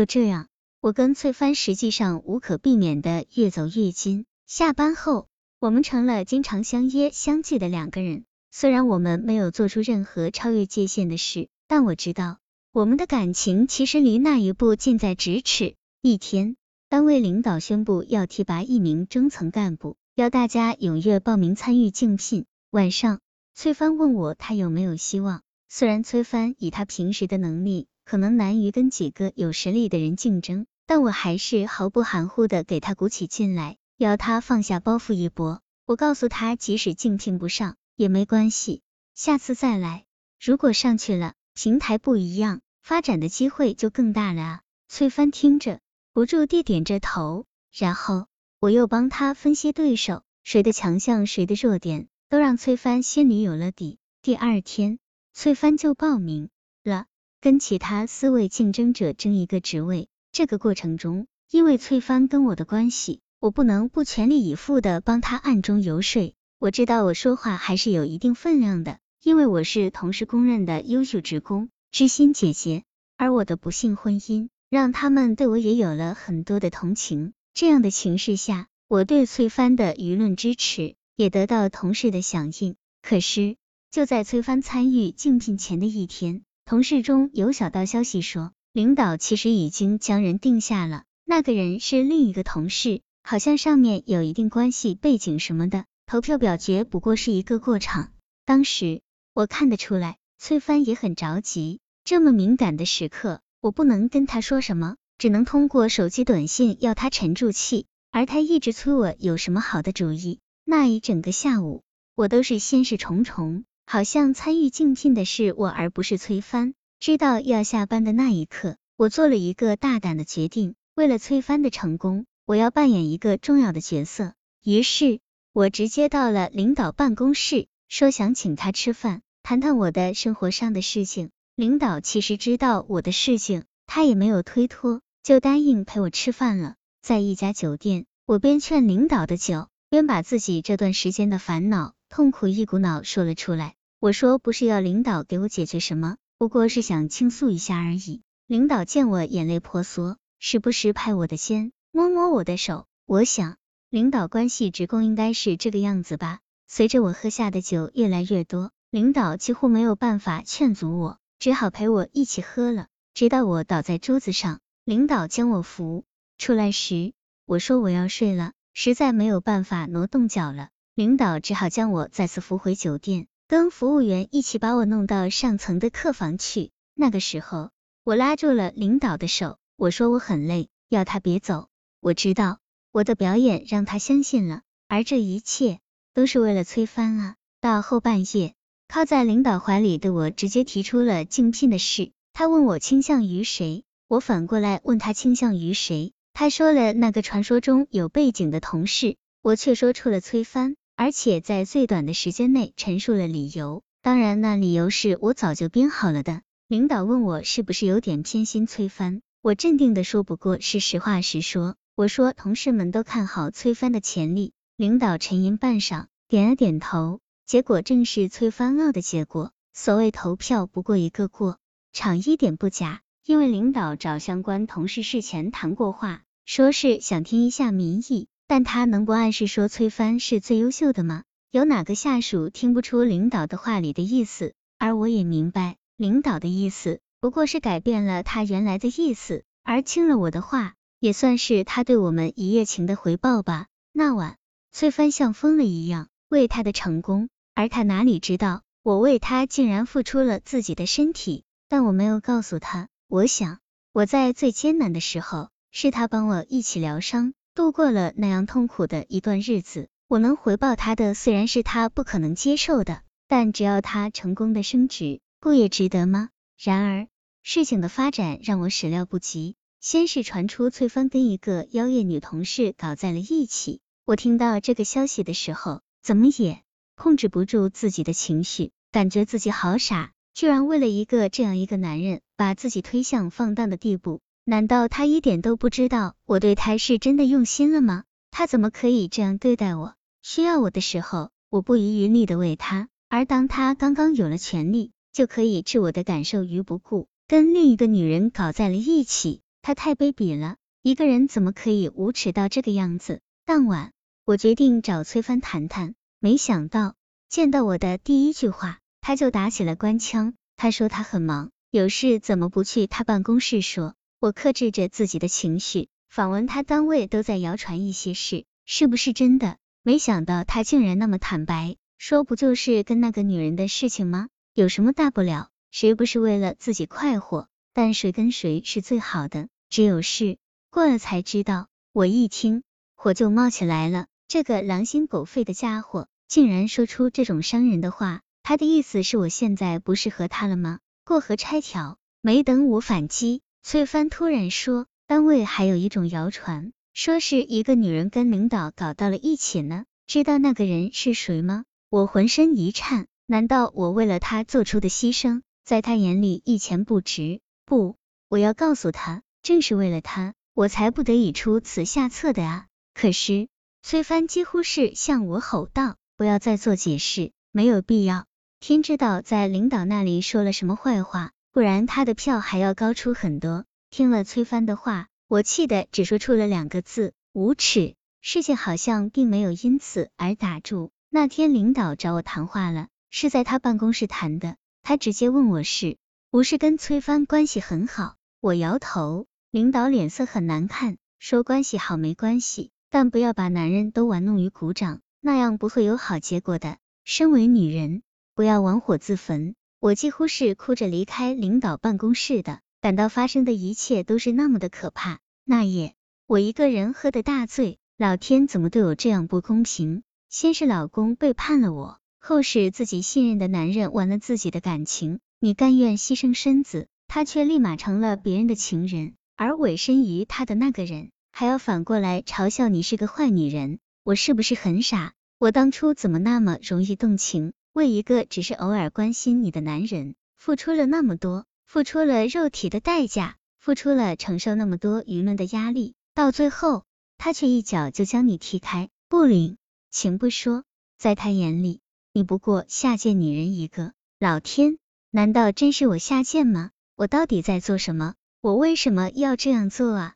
就这样，我跟翠帆实际上无可避免的越走越近。下班后，我们成了经常相约相聚的两个人。虽然我们没有做出任何超越界限的事，但我知道我们的感情其实离那一步近在咫尺。一天，单位领导宣布要提拔一名中层干部，要大家踊跃报名参与竞聘。晚上，崔帆问我他有没有希望。虽然崔帆以他平时的能力可能难于跟几个有实力的人竞争，但我还是毫不含糊的给他鼓起劲来，要他放下包袱一搏。我告诉他，即使竞聘不上。也没关系，下次再来。如果上去了，平台不一样，发展的机会就更大了啊！崔帆听着，不住地点着头，然后我又帮他分析对手，谁的强项，谁的弱点，都让崔帆心里有了底。第二天，崔帆就报名了，跟其他四位竞争者争一个职位。这个过程中，因为崔帆跟我的关系，我不能不全力以赴的帮他暗中游说。我知道我说话还是有一定分量的，因为我是同事公认的优秀职工、知心姐姐，而我的不幸婚姻让他们对我也有了很多的同情。这样的情势下，我对崔帆的舆论支持也得到同事的响应。可是就在崔帆参与竞聘前的一天，同事中有小道消息说，领导其实已经将人定下了，那个人是另一个同事，好像上面有一定关系、背景什么的。投票表决不过是一个过场，当时我看得出来，崔帆也很着急。这么敏感的时刻，我不能跟他说什么，只能通过手机短信要他沉住气。而他一直催我有什么好的主意。那一整个下午，我都是心事重重，好像参与竞聘的是我，而不是崔帆。知道要下班的那一刻，我做了一个大胆的决定，为了崔帆的成功，我要扮演一个重要的角色。于是。我直接到了领导办公室，说想请他吃饭，谈谈我的生活上的事情。领导其实知道我的事情，他也没有推脱，就答应陪我吃饭了。在一家酒店，我边劝领导的酒，边把自己这段时间的烦恼、痛苦一股脑说了出来。我说不是要领导给我解决什么，不过是想倾诉一下而已。领导见我眼泪婆娑，时不时拍我的肩，摸摸我的手。我想。领导关系职工应该是这个样子吧？随着我喝下的酒越来越多，领导几乎没有办法劝阻我，只好陪我一起喝了，直到我倒在桌子上，领导将我扶出来时，我说我要睡了，实在没有办法挪动脚了，领导只好将我再次扶回酒店，跟服务员一起把我弄到上层的客房去。那个时候，我拉住了领导的手，我说我很累，要他别走，我知道。我的表演让他相信了，而这一切都是为了崔帆啊！到后半夜，靠在领导怀里的我直接提出了竞聘的事。他问我倾向于谁，我反过来问他倾向于谁。他说了那个传说中有背景的同事，我却说出了崔帆，而且在最短的时间内陈述了理由。当然，那理由是我早就编好了的。领导问我是不是有点偏心崔帆，我镇定的说不过是实话实说。我说，同事们都看好崔帆的潜力。领导沉吟半晌，点了点头。结果正是崔帆二的结果。所谓投票不过一个过场，一点不假。因为领导找相关同事事前谈过话，说是想听一下民意。但他能不暗示说崔帆是最优秀的吗？有哪个下属听不出领导的话里的意思？而我也明白，领导的意思不过是改变了他原来的意思，而听了我的话。也算是他对我们一夜情的回报吧。那晚，崔帆像疯了一样为他的成功，而他哪里知道，我为他竟然付出了自己的身体。但我没有告诉他，我想我在最艰难的时候，是他帮我一起疗伤，度过了那样痛苦的一段日子。我能回报他的，虽然是他不可能接受的，但只要他成功的升职，不也值得吗？然而，事情的发展让我始料不及。先是传出翠帆跟一个妖艳女同事搞在了一起，我听到这个消息的时候，怎么也控制不住自己的情绪，感觉自己好傻，居然为了一个这样一个男人，把自己推向放荡的地步。难道他一点都不知道我对他是真的用心了吗？他怎么可以这样对待我？需要我的时候，我不遗余力的为他，而当他刚刚有了权利，就可以置我的感受于不顾，跟另一个女人搞在了一起。他太卑鄙了，一个人怎么可以无耻到这个样子？当晚，我决定找崔帆谈谈，没想到见到我的第一句话，他就打起了官腔。他说他很忙，有事怎么不去他办公室说？我克制着自己的情绪，访问他单位都在谣传一些事，是不是真的？没想到他竟然那么坦白，说不就是跟那个女人的事情吗？有什么大不了？谁不是为了自己快活？但谁跟谁是最好的？只有事过了才知道。我一听，火就冒起来了。这个狼心狗肺的家伙，竟然说出这种伤人的话。他的意思是我现在不适合他了吗？过河拆桥。没等我反击，崔帆突然说，单位还有一种谣传，说是一个女人跟领导搞到了一起呢。知道那个人是谁吗？我浑身一颤。难道我为了他做出的牺牲，在他眼里一钱不值？不，我要告诉他，正是为了他，我才不得已出此下策的啊！可是，崔帆几乎是向我吼道：“不要再做解释，没有必要。天知道在领导那里说了什么坏话，不然他的票还要高出很多。”听了崔帆的话，我气得只说出了两个字：无耻。事情好像并没有因此而打住。那天领导找我谈话了。是在他办公室谈的，他直接问我是不是跟崔帆关系很好，我摇头，领导脸色很难看，说关系好没关系，但不要把男人都玩弄于股掌，那样不会有好结果的。身为女人，不要玩火自焚。我几乎是哭着离开领导办公室的，感到发生的一切都是那么的可怕。那夜，我一个人喝的大醉，老天怎么对我这样不公平？先是老公背叛了我。后是自己信任的男人玩了自己的感情，你甘愿牺牲身子，他却立马成了别人的情人，而委身于他的那个人还要反过来嘲笑你是个坏女人，我是不是很傻？我当初怎么那么容易动情，为一个只是偶尔关心你的男人，付出了那么多，付出了肉体的代价，付出了承受那么多舆论的压力，到最后他却一脚就将你踢开，不领情不说，在他眼里。你不过下贱女人一个，老天，难道真是我下贱吗？我到底在做什么？我为什么要这样做啊？